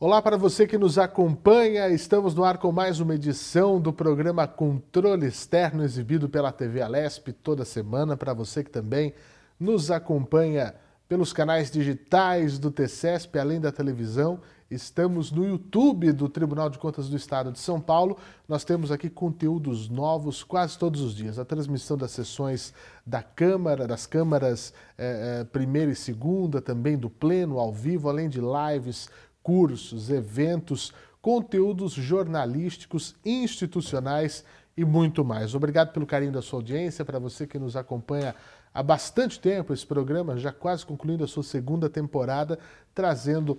Olá para você que nos acompanha. Estamos no ar com mais uma edição do programa Controle Externo, exibido pela TV Alesp toda semana. Para você que também nos acompanha pelos canais digitais do TCESP, além da televisão. Estamos no YouTube do Tribunal de Contas do Estado de São Paulo. Nós temos aqui conteúdos novos quase todos os dias. A transmissão das sessões da Câmara, das câmaras eh, eh primeira e segunda, também do Pleno ao vivo, além de lives cursos, eventos, conteúdos jornalísticos, institucionais e muito mais. Obrigado pelo carinho da sua audiência, para você que nos acompanha há bastante tempo esse programa, já quase concluindo a sua segunda temporada, trazendo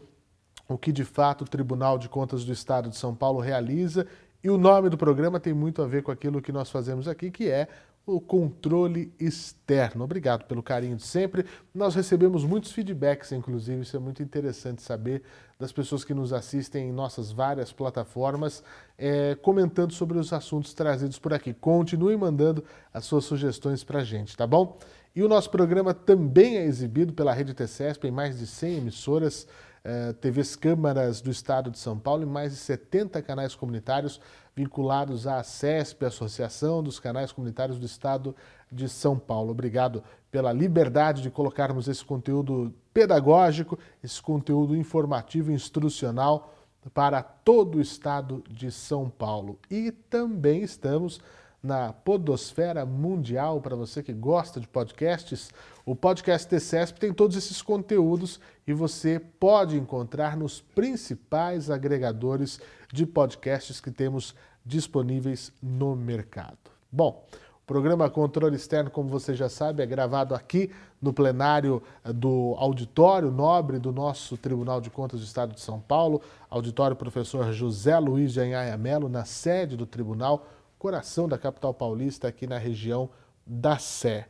o que de fato o Tribunal de Contas do Estado de São Paulo realiza. E o nome do programa tem muito a ver com aquilo que nós fazemos aqui, que é o controle externo. Obrigado pelo carinho de sempre. Nós recebemos muitos feedbacks, inclusive, isso é muito interessante saber das pessoas que nos assistem em nossas várias plataformas, é, comentando sobre os assuntos trazidos por aqui. Continue mandando as suas sugestões para a gente, tá bom? E o nosso programa também é exibido pela Rede TCESP em mais de 100 emissoras, eh, TVs Câmaras do Estado de São Paulo e mais de 70 canais comunitários vinculados à CESP, Associação dos Canais Comunitários do Estado de São Paulo. Obrigado pela liberdade de colocarmos esse conteúdo pedagógico, esse conteúdo informativo e instrucional para todo o estado de São Paulo. E também estamos na Podosfera Mundial, para você que gosta de podcasts. O podcast TCESP tem todos esses conteúdos e você pode encontrar nos principais agregadores de podcasts que temos disponíveis no mercado. Bom, o programa Controle Externo, como você já sabe, é gravado aqui no plenário do auditório nobre do nosso Tribunal de Contas do Estado de São Paulo, auditório professor José Luiz de Anhaia Melo, na sede do tribunal, coração da capital paulista, aqui na região da Sé.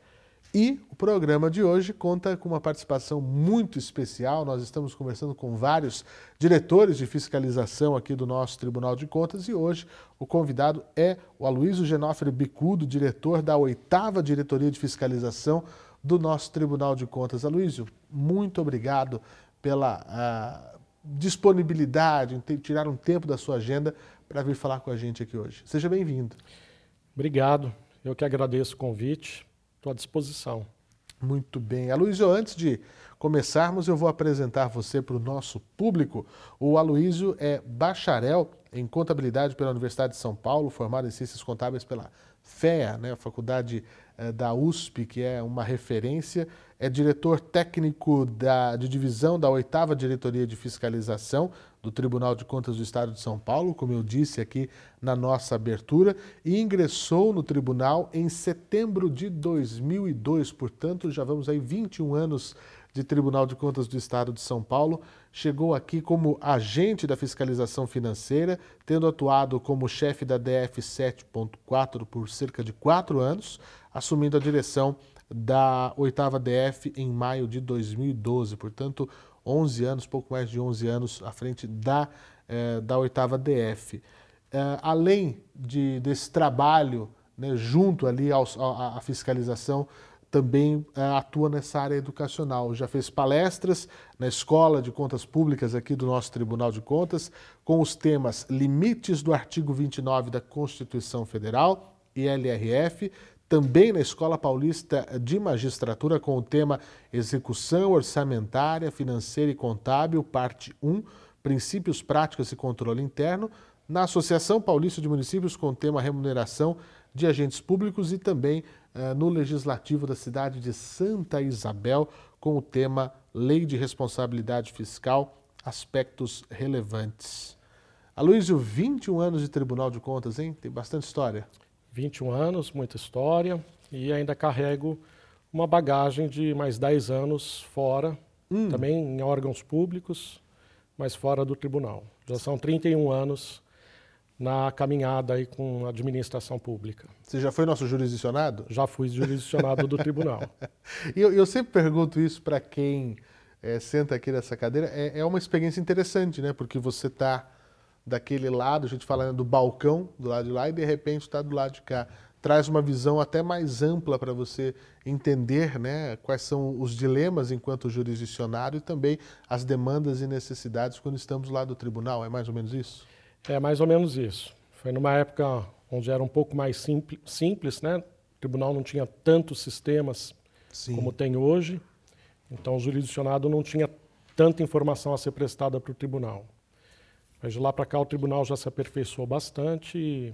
E o programa de hoje conta com uma participação muito especial. Nós estamos conversando com vários diretores de fiscalização aqui do nosso Tribunal de Contas e hoje o convidado é o Aloysio Genófero Bicudo, diretor da oitava Diretoria de Fiscalização do nosso Tribunal de Contas. Aloysio, muito obrigado pela uh, disponibilidade, em tirar um tempo da sua agenda para vir falar com a gente aqui hoje. Seja bem-vindo. Obrigado, eu que agradeço o convite Estou à disposição. Muito bem. Aloysio, antes de começarmos, eu vou apresentar você para o nosso público. O Aloysio é bacharel em contabilidade pela Universidade de São Paulo, formado em ciências contábeis pela FEA, né, a faculdade da USP, que é uma referência. É diretor técnico da, de divisão da oitava diretoria de fiscalização do Tribunal de Contas do Estado de São Paulo, como eu disse aqui na nossa abertura, e ingressou no tribunal em setembro de 2002, portanto, já vamos aí 21 anos de Tribunal de Contas do Estado de São Paulo. Chegou aqui como agente da fiscalização financeira, tendo atuado como chefe da DF 7.4 por cerca de quatro anos, assumindo a direção da oitava DF em maio de 2012. Portanto, 11 anos, pouco mais de 11 anos à frente da, eh, da oitava DF. Eh, além de, desse trabalho né, junto ali à, fiscalização, também eh, atua nessa área educacional. Já fez palestras na Escola de Contas Públicas aqui do nosso Tribunal de Contas, com os temas limites do artigo 29 da Constituição Federal e LRF, também na Escola Paulista de Magistratura com o tema Execução Orçamentária, Financeira e Contábil, parte 1, Princípios Práticos e Controle Interno, na Associação Paulista de Municípios com o tema Remuneração de Agentes Públicos e também eh, no Legislativo da cidade de Santa Isabel com o tema Lei de Responsabilidade Fiscal, Aspectos Relevantes. Aloysio, 21 anos de Tribunal de Contas, hein? Tem bastante história. 21 anos, muita história, e ainda carrego uma bagagem de mais 10 anos fora, hum. também em órgãos públicos, mas fora do tribunal. Já são 31 anos na caminhada aí com a administração pública. Você já foi nosso jurisdicionado? Já fui jurisdicionado do tribunal. E eu, eu, sempre pergunto isso para quem é, senta aqui nessa cadeira. É, é, uma experiência interessante, né? Porque você está daquele lado, a gente falando do balcão do lado de lá, e de repente está do lado de cá. traz uma visão até mais ampla para você entender né, quais são os dilemas enquanto jurisdicionário e também as demandas e necessidades quando estamos lá do tribunal. É mais ou menos isso? É mais ou menos isso. Foi numa época onde era um pouco mais simples, simples né? O tribunal não tinha tantos sistemas Sim. como tem hoje, então o jurisdicionado não tinha tanta informação a ser prestada para o tribunal. Mas de lá para cá o tribunal já se aperfeiçoou bastante e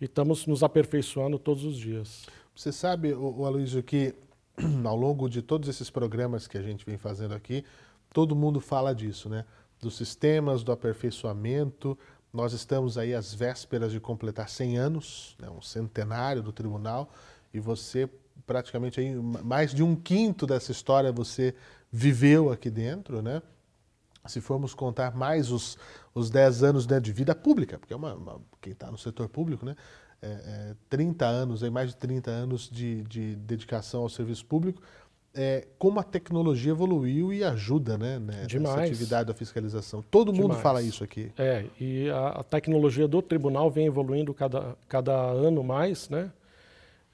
e estamos nos aperfeiçoando todos os dias. Você sabe, o, Aloysio, que ao longo de todos esses programas que a gente vem fazendo aqui, todo mundo fala disso, né? Dos sistemas, do aperfeiçoamento. Nós estamos aí às vésperas de completar 100 anos, né? um centenário do tribunal, e você praticamente aí mais de um quinto dessa história você viveu aqui dentro, né? Se formos contar mais os, os 10 anos né, de vida pública, porque é uma, uma quem está no setor público, né, é, é, 30 anos, aí mais de 30 anos de, de dedicação ao serviço público, é, como a tecnologia evoluiu e ajuda né, né, nessa atividade da fiscalização. Todo Demais. mundo fala isso aqui. É, e a, a, tecnologia do tribunal vem evoluindo cada, cada ano mais, né?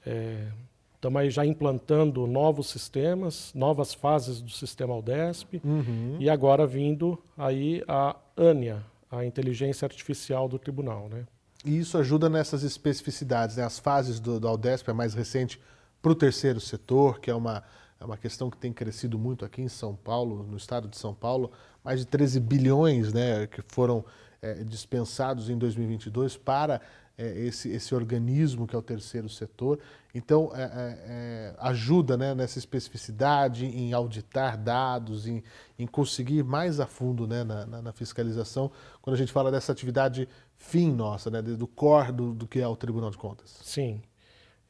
É, Estamos aí já implantando novos sistemas, novas fases do sistema Aldesp uhum. e agora vindo aí a ANIA, a inteligência artificial do tribunal, né? E isso ajuda nessas especificidades, né? As fases do, do Aldesp é mais recente para o terceiro setor, que é uma, é uma questão que tem crescido muito aqui em São Paulo, no estado de São Paulo, mais de 13 bilhões, né, que foram é, dispensados em 2022 para é, esse, esse organismo que é o terceiro setor. Então, é, é, é, ajuda né, nessa especificidade, em auditar dados, em, em conseguir mais a fundo né, na, na, na, fiscalização, quando a gente fala dessa atividade fim nossa, né, do core do, do que é o Tribunal de Contas. Sim.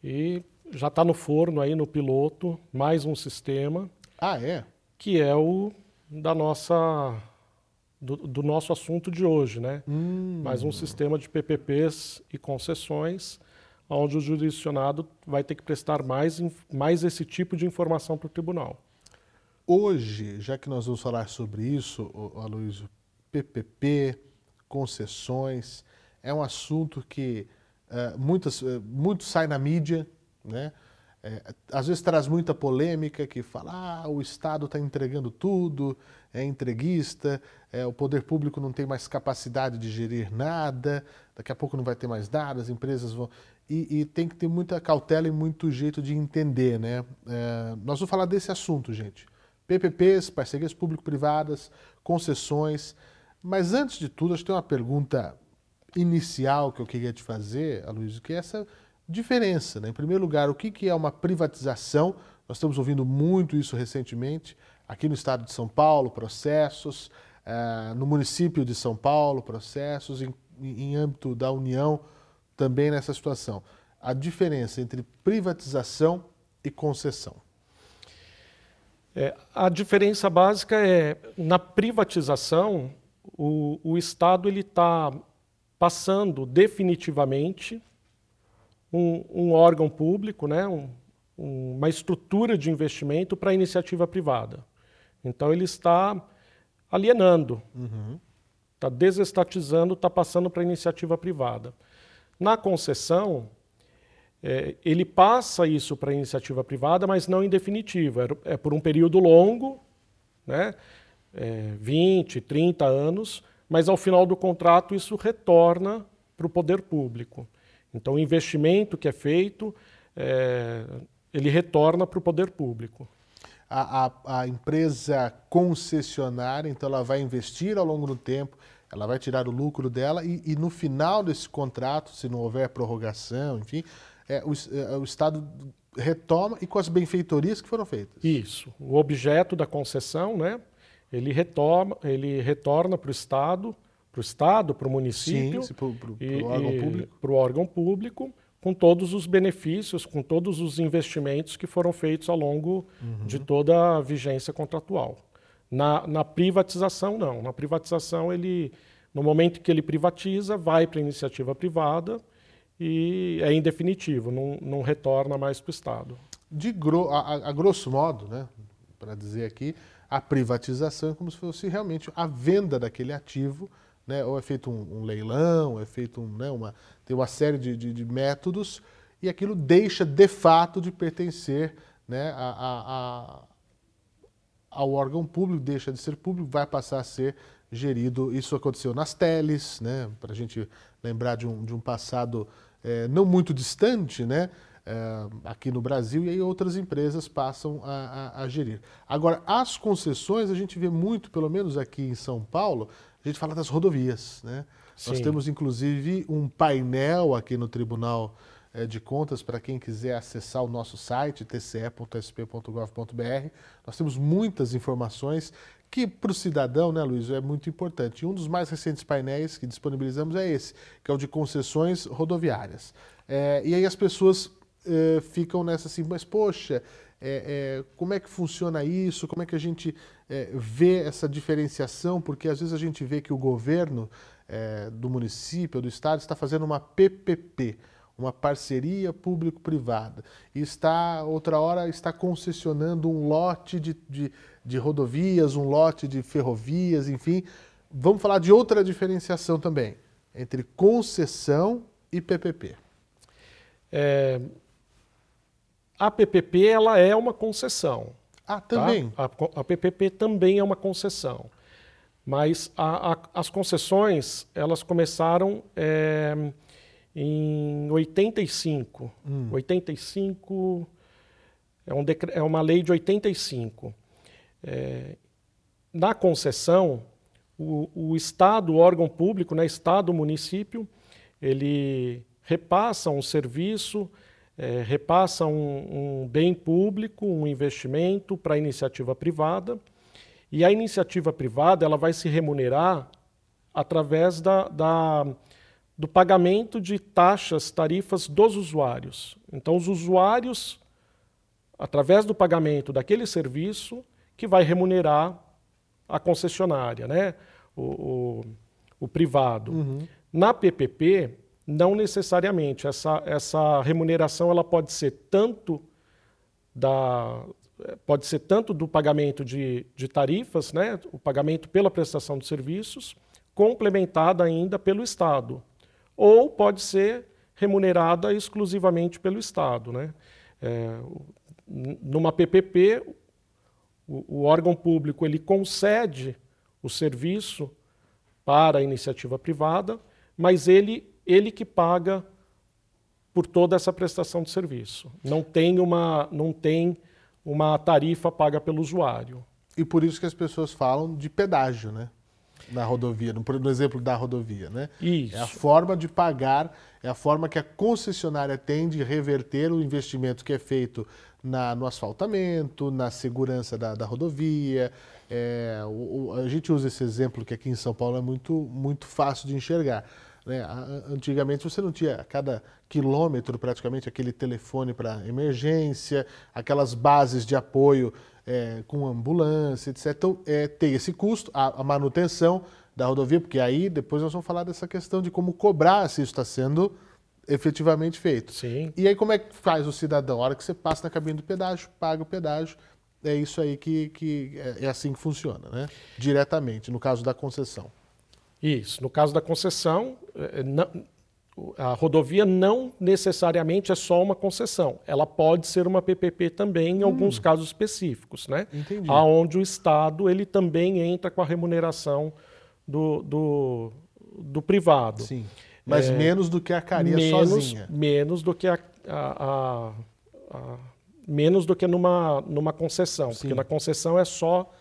E já está no forno aí, no piloto, mais um sistema. Ah, é? Que é o da nossa do, do, nosso assunto de hoje, né? Hum. Mais um sistema de PPPs e concessões, onde o jurisdicionado vai ter que prestar mais, mais esse tipo de informação para o tribunal. Hoje, já que nós vamos falar sobre isso, Aloysio, PPP, concessões, é um assunto que uh, muitas, uh, muito sai na mídia, né? É, às vezes traz muita polêmica que fala ah, o Estado está entregando tudo, é entreguista, é, o poder público não tem mais capacidade de gerir nada, daqui a pouco não vai ter mais nada, as empresas vão. E, e tem que ter muita cautela e muito jeito de entender. Né? É, nós vamos falar desse assunto, gente. PPPs, parcerias público-privadas, concessões. Mas antes de tudo, acho que tem uma pergunta inicial que eu queria te fazer, Aloysio, que é essa diferença. Né? Em primeiro lugar, o que é uma privatização? Nós estamos ouvindo muito isso recentemente. Aqui no estado de São Paulo, processos. Uh, no município de São Paulo, processos. Em, em âmbito da União, também nessa situação. A diferença entre privatização e concessão. É, a diferença básica é, na privatização, o, o Estado está passando definitivamente um, um órgão público, né, um, uma estrutura de investimento para a iniciativa privada. Então ele está alienando, uhum. está desestatizando, está passando para a iniciativa privada. Na concessão, é, ele passa isso para a iniciativa privada, mas não em definitivo. É, é por um período longo, né, é, 20, 30 anos, mas ao final do contrato isso retorna para o poder público. Então, o investimento que é feito, é, ele retorna para o poder público. A, a, a, empresa concessionária, então, ela vai investir ao longo do tempo, ela vai tirar o lucro dela e, e no final desse contrato, se não houver prorrogação, enfim, é, o, é, o Estado retoma e com as benfeitorias que foram feitas. Isso. O objeto da concessão, né, ele, retoma, ele retorna para o Estado para o Estado, para o município sim, para o órgão público. Para o órgão público, com todos os benefícios, com todos os investimentos que foram feitos ao longo uhum. de toda a vigência contratual. Na, na, privatização, não. Na privatização, ele, no momento que ele privatiza, vai para a iniciativa privada e é indefinitivo, não, não retorna mais para o Estado. De gro a, a, grosso modo, né, para dizer aqui, a privatização é como se fosse realmente a venda daquele ativo né? ou é feito um, um leilão, é feito um, né, uma, tem uma série de, de, de, métodos e aquilo deixa de fato de pertencer né, a, a, a, ao órgão público, deixa de ser público, vai passar a ser gerido. Isso aconteceu nas teles, né, para a gente lembrar de um, de um passado é, não muito distante, né, é, aqui no Brasil, e aí outras empresas passam a, a, a, gerir. Agora, as concessões, a gente vê muito, pelo menos aqui em São Paulo, a gente fala das rodovias. Né? Nós temos, inclusive, um painel aqui no Tribunal é, de Contas para quem quiser acessar o nosso site, tce.sp.gov.br. Nós temos muitas informações que para o cidadão, né, Luiz, é muito importante. E um dos mais recentes painéis que disponibilizamos é esse, que é o de concessões rodoviárias. É, e aí as pessoas é, ficam nessa assim, mas poxa, é, como é que funciona isso? Como é que a gente é, vê essa diferenciação? Porque às vezes a gente vê que o governo é, do município, do estado, está fazendo uma PPP, uma parceria público-privada, e está, outra hora, está concessionando um lote de, de, de rodovias, um lote de ferrovias, enfim. Vamos falar de outra diferenciação também, entre concessão e PPP. É, a PPP ela é uma concessão. Ah, também? Tá? A, a, PPP também é uma concessão. Mas a, a, as concessões, elas começaram é, em 85. Hum. 85 é, um é uma lei de 85. É, na concessão, o, o Estado, o órgão público, né, Estado, município, ele repassa um serviço é, repassa um, um, bem público, um investimento para a iniciativa privada, e a iniciativa privada ela vai se remunerar através da, da, do pagamento de taxas, tarifas dos usuários. Então, os usuários, através do pagamento daquele serviço, que vai remunerar a concessionária, né? o, o, o privado. Uhum. Na PPP, não necessariamente. Essa, essa remuneração ela pode ser tanto da pode ser tanto do pagamento de, de tarifas, né, o pagamento pela prestação de serviços, complementada ainda pelo Estado, ou pode ser remunerada exclusivamente pelo Estado, né? É, numa PPP, o, o órgão público ele concede o serviço para a iniciativa privada, mas ele ele que paga por toda essa prestação de serviço. Não tem uma, não tem uma tarifa paga pelo usuário. E por isso que as pessoas falam de pedágio, né? Na rodovia, no, no exemplo da rodovia, né? Isso. É a forma de pagar, é a forma que a concessionária tem de reverter o investimento que é feito na, no asfaltamento, na segurança da, da rodovia. É, o, o, a gente usa esse exemplo que aqui em São Paulo é muito, muito fácil de enxergar. Né? Antigamente você não tinha a cada quilômetro praticamente aquele telefone para emergência, aquelas bases de apoio é, com ambulância, etc. Então é, tem esse custo, a, a, manutenção da rodovia, porque aí depois nós vamos falar dessa questão de como cobrar se isso está sendo efetivamente feito. Sim. E aí como é que faz o cidadão? A hora que você passa na cabine do pedágio, paga o pedágio, é isso aí que, que é, é assim que funciona, né? Diretamente, no caso da concessão. Isso. No caso da concessão, eh, a rodovia não necessariamente é só uma concessão. Ela pode ser uma PPP também em hum. alguns casos específicos, né? Entendi. Onde o Estado ele também entra com a remuneração do, do, do privado. Sim. Mas é, menos do que a caria menos, sozinha. Menos do que a, a, a, a menos do que numa, numa concessão, Sim. porque na concessão é só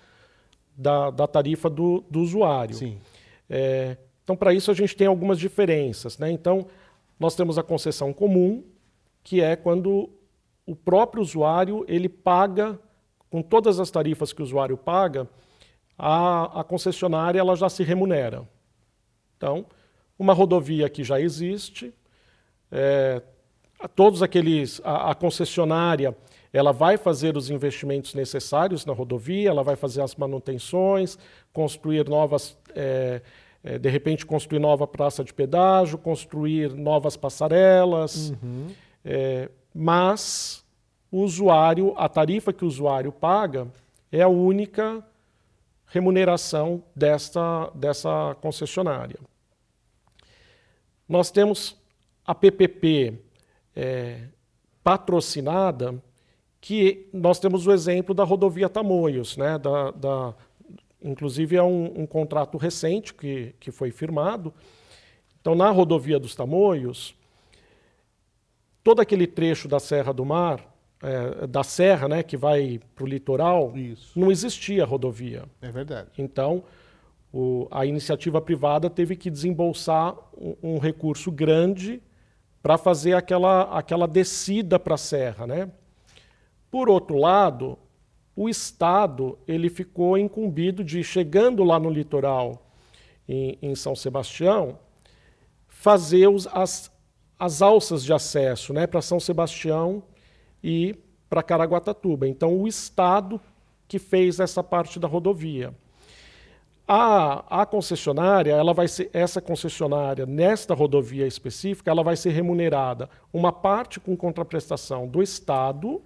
da, da tarifa do, do usuário. Sim. É, então, para isso, a gente tem algumas diferenças. Né? Então, nós temos a concessão comum, que é quando o próprio usuário ele paga, com todas as tarifas que o usuário paga, a, a concessionária ela já se remunera. Então, uma rodovia que já existe, é, todos aqueles, a, a, concessionária ela vai fazer os investimentos necessários na rodovia, ela vai fazer as manutenções, construir novas é, é, de repente construir nova praça de pedágio, construir novas passarelas, uhum. é, mas o usuário, a tarifa que o usuário paga é a única remuneração desta, dessa concessionária. Nós temos a PPP, é, patrocinada, que nós temos o exemplo da rodovia Tamoios, né? Da, da, inclusive é um, um, contrato recente que, que foi firmado. Então, na rodovia dos Tamoios, todo aquele trecho da Serra do Mar, é, da serra, né, que vai para o litoral, Isso. não existia rodovia. É verdade. Então, o, a iniciativa privada teve que desembolsar um, um recurso grande para fazer aquela, aquela descida para a serra. Né? Por outro lado, o Estado ele ficou incumbido de, chegando lá no litoral, em, em São Sebastião, fazer os, as, as alças de acesso né, para São Sebastião e para Caraguatatuba. Então, o Estado que fez essa parte da rodovia. A, a, concessionária, ela vai ser essa concessionária nesta rodovia específica, ela vai ser remunerada uma parte com contraprestação do Estado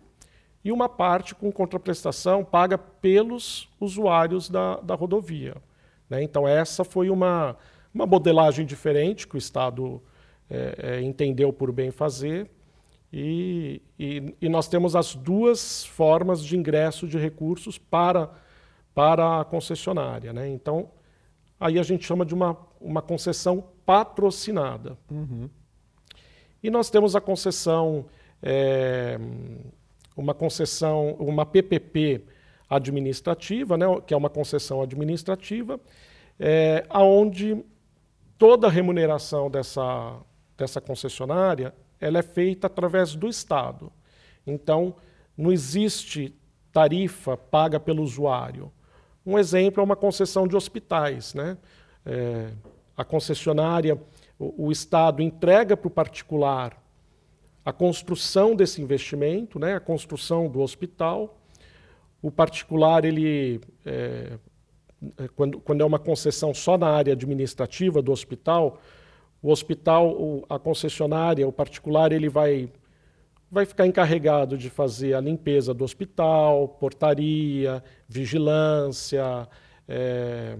e uma parte com contraprestação paga pelos usuários da, da rodovia. Né? Então essa foi uma, uma modelagem diferente que o Estado é, é, entendeu por bem fazer e, e, e nós temos as duas formas de ingresso de recursos para para a concessionária. Né? Então, aí a gente chama de uma, uma concessão patrocinada. Uhum. E nós temos a concessão, é, uma concessão, uma PPP administrativa, né, que é uma concessão administrativa, é, aonde toda a remuneração dessa, dessa concessionária ela é feita através do Estado. Então, não existe tarifa paga pelo usuário. Um exemplo é uma concessão de hospitais. Né? É, a concessionária, o, o Estado entrega para o particular a construção desse investimento, né? a construção do hospital. O particular, ele, é, é quando, quando é uma concessão só na área administrativa do hospital, o hospital, a concessionária, o particular, ele vai vai ficar encarregado de fazer a limpeza do hospital, portaria, vigilância, é,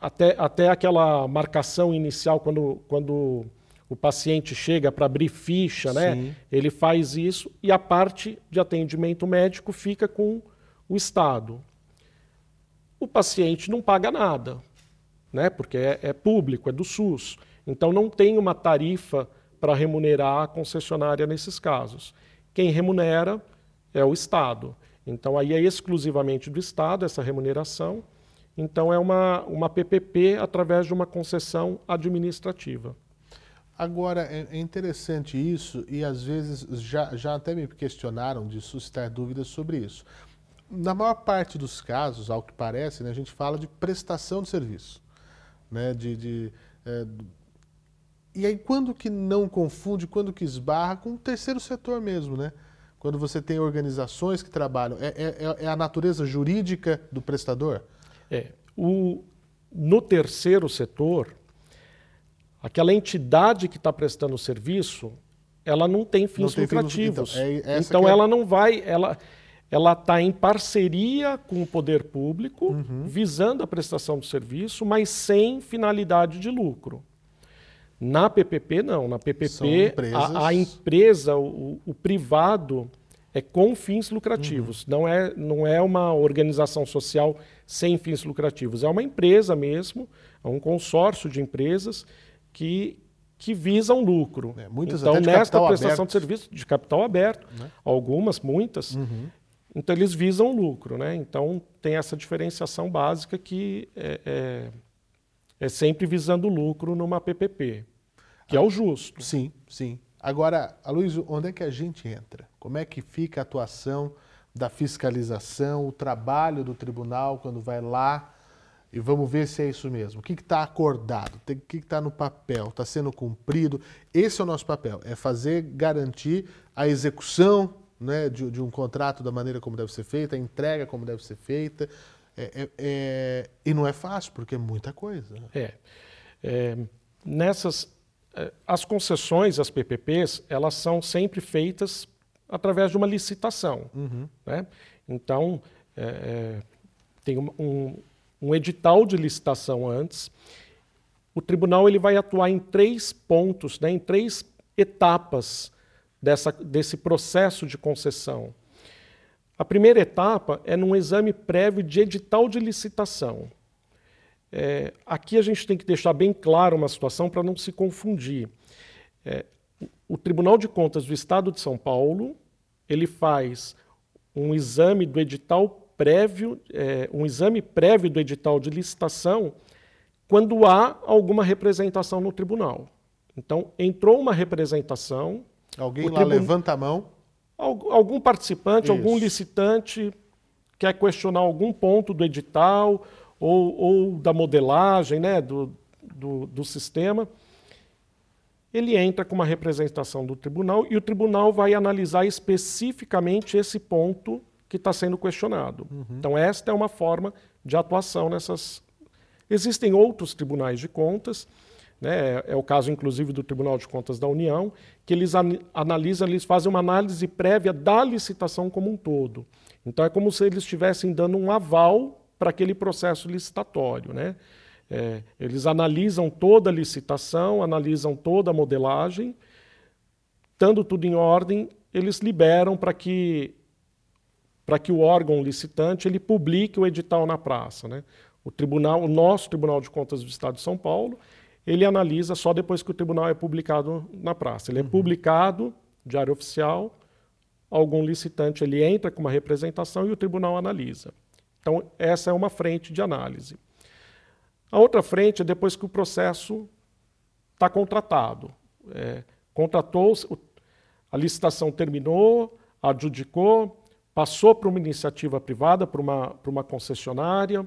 até, até aquela marcação inicial quando, quando o paciente chega para abrir ficha, né? Ele faz isso e a parte de atendimento médico fica com o Estado. O paciente não paga nada, né? Porque é, é público, é do SUS. Então não tem uma tarifa para remunerar a concessionária nesses casos. Quem remunera é o Estado. Então, aí é exclusivamente do Estado essa remuneração. Então, é uma, uma PPP através de uma concessão administrativa. Agora, é, é interessante isso, e às vezes já, já até me questionaram de suscitar dúvidas sobre isso. Na maior parte dos casos, ao que parece, né, a gente fala de prestação de serviço. Né, de, de é, e aí, quando que não confunde, quando que esbarra com o terceiro setor mesmo, né? Quando você tem organizações que trabalham, é, é, é a natureza jurídica do prestador? É. O, no terceiro setor, aquela entidade que está prestando o serviço, ela não tem fins não lucrativos. Tem fins, então, é então ela não vai, ela ela está em parceria com o poder público, uhum. visando a prestação do serviço, mas sem finalidade de lucro. Na PPP, não. Na PPP, a, a, empresa, o, o, privado, é com fins lucrativos. Uhum. Não, é, não é uma organização social sem fins lucrativos. É uma empresa mesmo, é um consórcio de empresas que, que visam lucro. É, muitas então, nesta prestação aberto. de serviço de capital aberto, né? algumas, muitas, uhum. então eles visam lucro. Né? Então tem essa diferenciação básica que é, é, é sempre visando lucro numa PPP que é o justo. Sim, sim. Agora, Aloysio, onde é que a gente entra? Como é que fica a atuação da fiscalização, o trabalho do tribunal quando vai lá e vamos ver se é isso mesmo. O que está acordado? O que está no papel? Está sendo cumprido? Esse é o nosso papel, é fazer, garantir a execução né, de, de, um contrato da maneira como deve ser feita, a entrega como deve ser feita. É, é, é, e não é fácil, porque é muita coisa. É. é nessas é, as concessões, as PPPs, elas são sempre feitas através de uma licitação. Uhum. Né? Então, é, tem um, um, edital de licitação antes. O tribunal ele vai atuar em três pontos, né, em três etapas dessa, desse processo de concessão. A primeira etapa é num exame prévio de edital de licitação. É, aqui a gente tem que deixar bem claro uma situação para não se confundir. É, o Tribunal de Contas do Estado de São Paulo ele faz um exame do edital prévio, é, um exame prévio do edital de licitação quando há alguma representação no tribunal. Então, entrou uma representação. Alguém lá levanta a mão. Algum participante, Isso. algum licitante quer questionar algum ponto do edital ou, ou da modelagem né, do, do, do sistema ele entra com uma representação do tribunal e o tribunal vai analisar especificamente esse ponto que está sendo questionado. Uhum. Então, esta é uma forma de atuação nessas. Existem outros tribunais de contas, né, é o caso, inclusive, do Tribunal de Contas da União, que eles analisam, eles fazem uma análise prévia da licitação como um todo. Então, é como se eles estivessem dando um aval para aquele processo licitatório. Né? É, eles analisam toda a licitação, analisam toda a modelagem, estando tudo em ordem, eles liberam para que para que o órgão licitante ele publique o edital na praça, né? O tribunal, o nosso Tribunal de Contas do Estado de São Paulo, ele analisa só depois que o tribunal é publicado na praça. Ele é uhum. publicado, diário oficial, algum licitante ele entra com uma representação e o tribunal analisa. Então essa é uma frente de análise. A outra frente é depois que o processo está contratado. É, contratou, a licitação terminou, adjudicou, passou para uma iniciativa privada, para uma, para uma concessionária,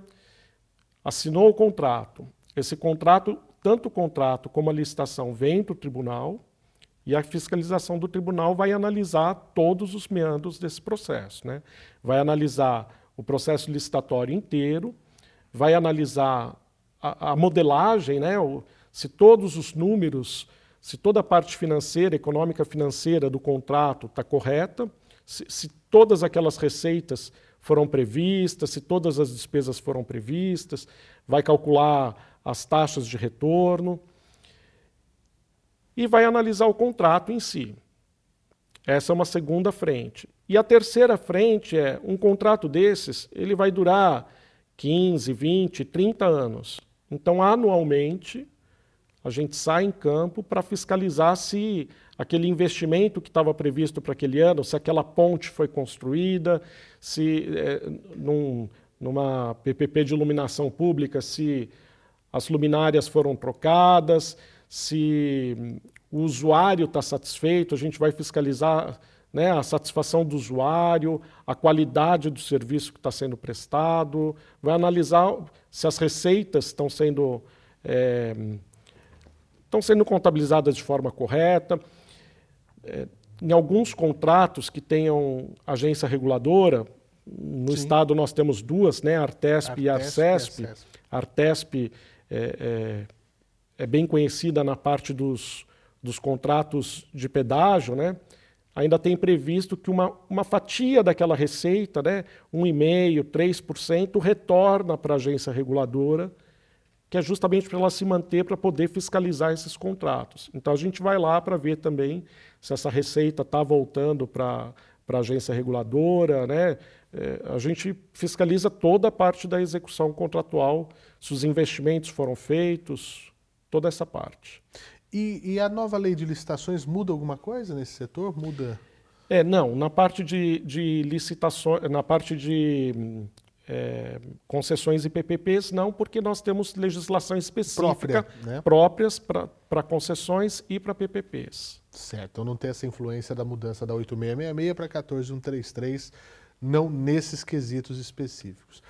assinou o contrato. Esse contrato, tanto o contrato como a licitação, vem para o tribunal e a fiscalização do tribunal vai analisar todos os meandros desse processo. Né? Vai analisar o processo licitatório inteiro, vai analisar a, a modelagem, né, o, se todos os números, se toda a parte financeira, econômica financeira do contrato está correta, se, se todas aquelas receitas foram previstas, se todas as despesas foram previstas, vai calcular as taxas de retorno e vai analisar o contrato em si. Essa é uma segunda frente. E a terceira frente é um contrato desses, ele vai durar 15, 20, 30 anos. Então, anualmente, a gente sai em campo para fiscalizar se aquele investimento que estava previsto para aquele ano, se aquela ponte foi construída, se é, num, numa PPP de iluminação pública, se as luminárias foram trocadas, se o usuário está satisfeito, a gente vai fiscalizar né, a satisfação do usuário, a qualidade do serviço que está sendo prestado, vai analisar se as receitas estão sendo, é, estão sendo contabilizadas de forma correta. É, em alguns contratos que tenham agência reguladora, no Sim. estado nós temos duas, né, Artesp, Artesp e Arcesp. E Artesp é, é, é, bem conhecida na parte dos, dos contratos de pedágio, né? ainda tem previsto que uma, uma fatia daquela receita, né, 1,5%, 3%, retorna para a agência reguladora, que é justamente para ela se manter para poder fiscalizar esses contratos. Então a gente vai lá para ver também se essa receita está voltando para a agência reguladora, né? É, a gente fiscaliza toda a parte da execução contratual, se os investimentos foram feitos, toda essa parte. E, e, a nova lei de licitações muda alguma coisa nesse setor? Muda? É, não. Na parte de, de licitações, na parte de é, concessões e PPPs, não, porque nós temos legislação específica Própria, né? próprias para concessões e para PPPs. Certo. Então não tem essa influência da mudança da 8666 para 14133, não nesses quesitos específicos.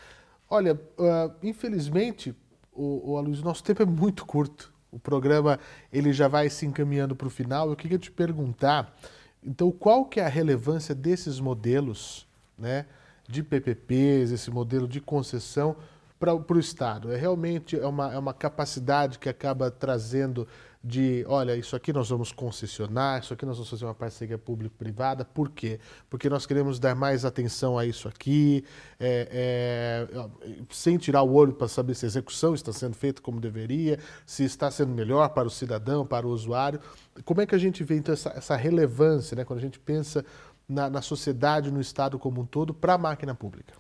Olha, uh, infelizmente, o, o Aloysio, nosso tempo é muito curto o programa ele já vai se encaminhando para o final. Eu queria te perguntar, então, qual que é a relevância desses modelos, né, de PPPs, esse modelo de concessão para o Estado? É realmente é uma, é uma capacidade que acaba trazendo de, olha, isso aqui nós vamos concessionar, isso aqui nós vamos fazer uma parceria público-privada. Por quê? Porque nós queremos dar mais atenção a isso aqui, é, é, sem tirar o olho para saber se a execução está sendo feita como deveria, se está sendo melhor para o cidadão, para o usuário. Como é que a gente vê então essa, essa relevância, né, quando a gente pensa na, na sociedade, no Estado como um todo, para a máquina pública?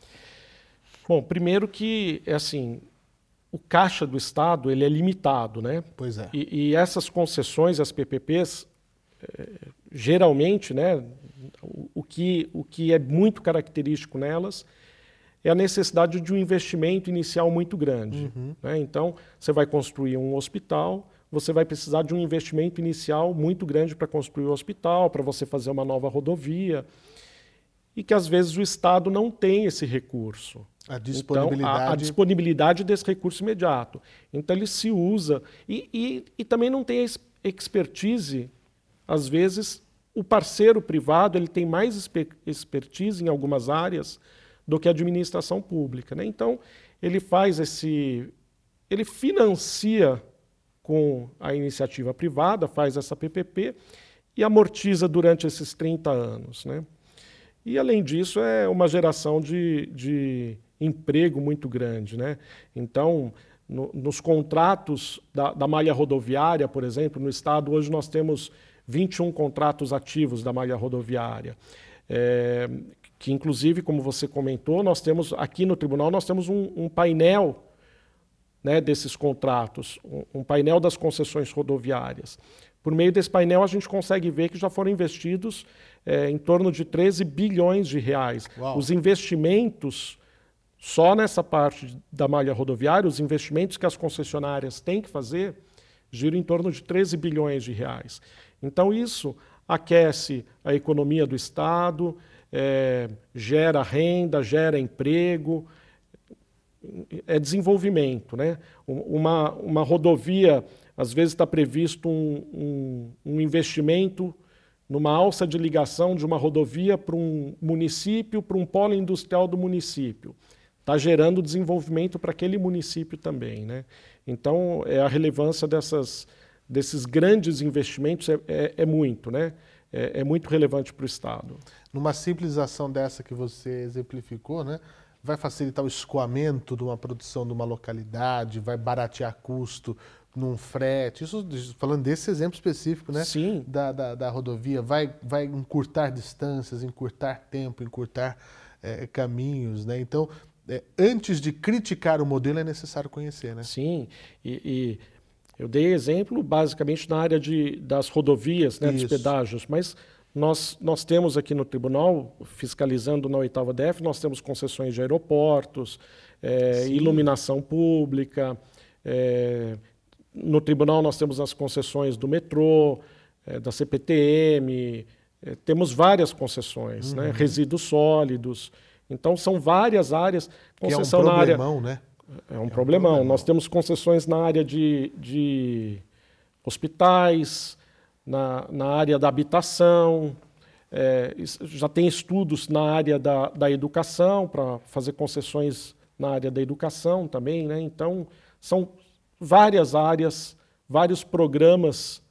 Bom, primeiro que, é assim, o caixa do Estado ele é limitado, né? Pois é. E, e essas concessões, as PPPs, é, geralmente, né, o, o, que, o que é muito característico nelas é a necessidade de um investimento inicial muito grande. Uhum. Né? Então, você vai construir um hospital, você vai precisar de um investimento inicial muito grande para construir o hospital, para você fazer uma nova rodovia, e que às vezes o Estado não tem esse recurso. A disponibilidade. Então, a, a, disponibilidade desse recurso imediato. Então, ele se usa. E, e, e também não tem expertise, às vezes, o parceiro privado ele tem mais expertise em algumas áreas do que a administração pública. Né? Então, ele faz esse. Ele financia com a iniciativa privada, faz essa PPP e amortiza durante esses 30 anos. Né? E, além disso, é uma geração de, de emprego muito grande. Né? Então, no, nos contratos da, da, malha rodoviária, por exemplo, no Estado, hoje nós temos 21 contratos ativos da malha rodoviária. É, que, inclusive, como você comentou, nós temos aqui no tribunal nós temos um, um painel né, desses contratos, um, um painel das concessões rodoviárias. Por meio desse painel, a gente consegue ver que já foram investidos é, em torno de 13 bilhões de reais. Uau. Os investimentos só nessa parte da malha rodoviária, os investimentos que as concessionárias têm que fazer giram em torno de 13 bilhões de reais. Então, isso aquece a economia do Estado, é, gera renda, gera emprego, é desenvolvimento. Né? Uma, uma rodovia, às vezes está previsto um, um, um investimento numa alça de ligação de uma rodovia para um município, para um polo industrial do município está gerando desenvolvimento para aquele município também. Né? Então, é a relevância dessas, desses grandes investimentos é, é, é muito, né? É, é, muito relevante para o Estado. Numa simples ação dessa que você exemplificou, né? Vai facilitar o escoamento de uma produção de uma localidade, vai baratear custo num frete, isso falando desse exemplo específico, né? Sim. Da, da, da rodovia, vai, vai encurtar distâncias, encurtar tempo, encurtar é, caminhos, né? Então, é, antes de criticar o modelo, é necessário conhecer, né? Sim, e, e eu dei exemplo basicamente na área de, das rodovias, né, dos pedágios, mas nós, nós temos aqui no tribunal, fiscalizando na oitava DF, nós temos concessões de aeroportos, é, iluminação pública, é, no tribunal nós temos as concessões do metrô, é, da CPTM, é, temos várias concessões, né, uhum. né, resíduos sólidos. Então, são várias áreas. Concessão que é um problemão, na área... né? É um, é um problemão. problemão. Nós temos concessões na área de, de hospitais, na, na área da habitação, é, já tem estudos na área da, da educação, para fazer concessões na área da educação também. Né? Então, são várias áreas, vários programas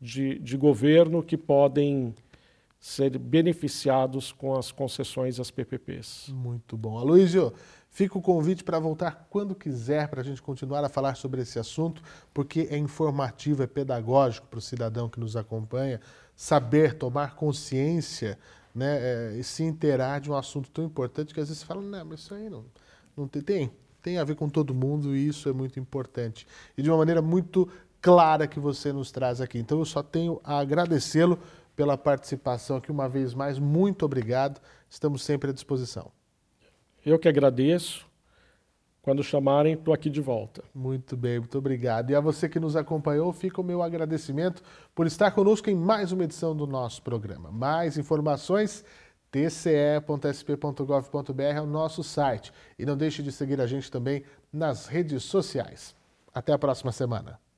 de, de governo que podem ser beneficiados com as concessões às PPPs. Muito bom. Aloysio, fica o convite para voltar quando quiser para a gente continuar a falar sobre esse assunto, porque é informativo, é pedagógico para o cidadão que nos acompanha saber, tomar consciência né, é, e se inteirar de um assunto tão importante que às vezes você fala, não, mas isso aí não, não tem, tem, tem a ver com todo mundo e isso é muito importante. E de uma maneira muito clara que você nos traz aqui. Então eu só tenho a agradecê-lo pela participação aqui uma vez mais. Muito obrigado. Estamos sempre à disposição. Eu que agradeço. Quando chamarem, estou aqui de volta. Muito bem, muito obrigado. E a você que nos acompanhou, fica o meu agradecimento por estar conosco em mais uma edição do nosso programa. Mais informações, tce.sp.gov.br é o nosso site. E não deixe de seguir a gente também nas redes sociais. Até a próxima semana.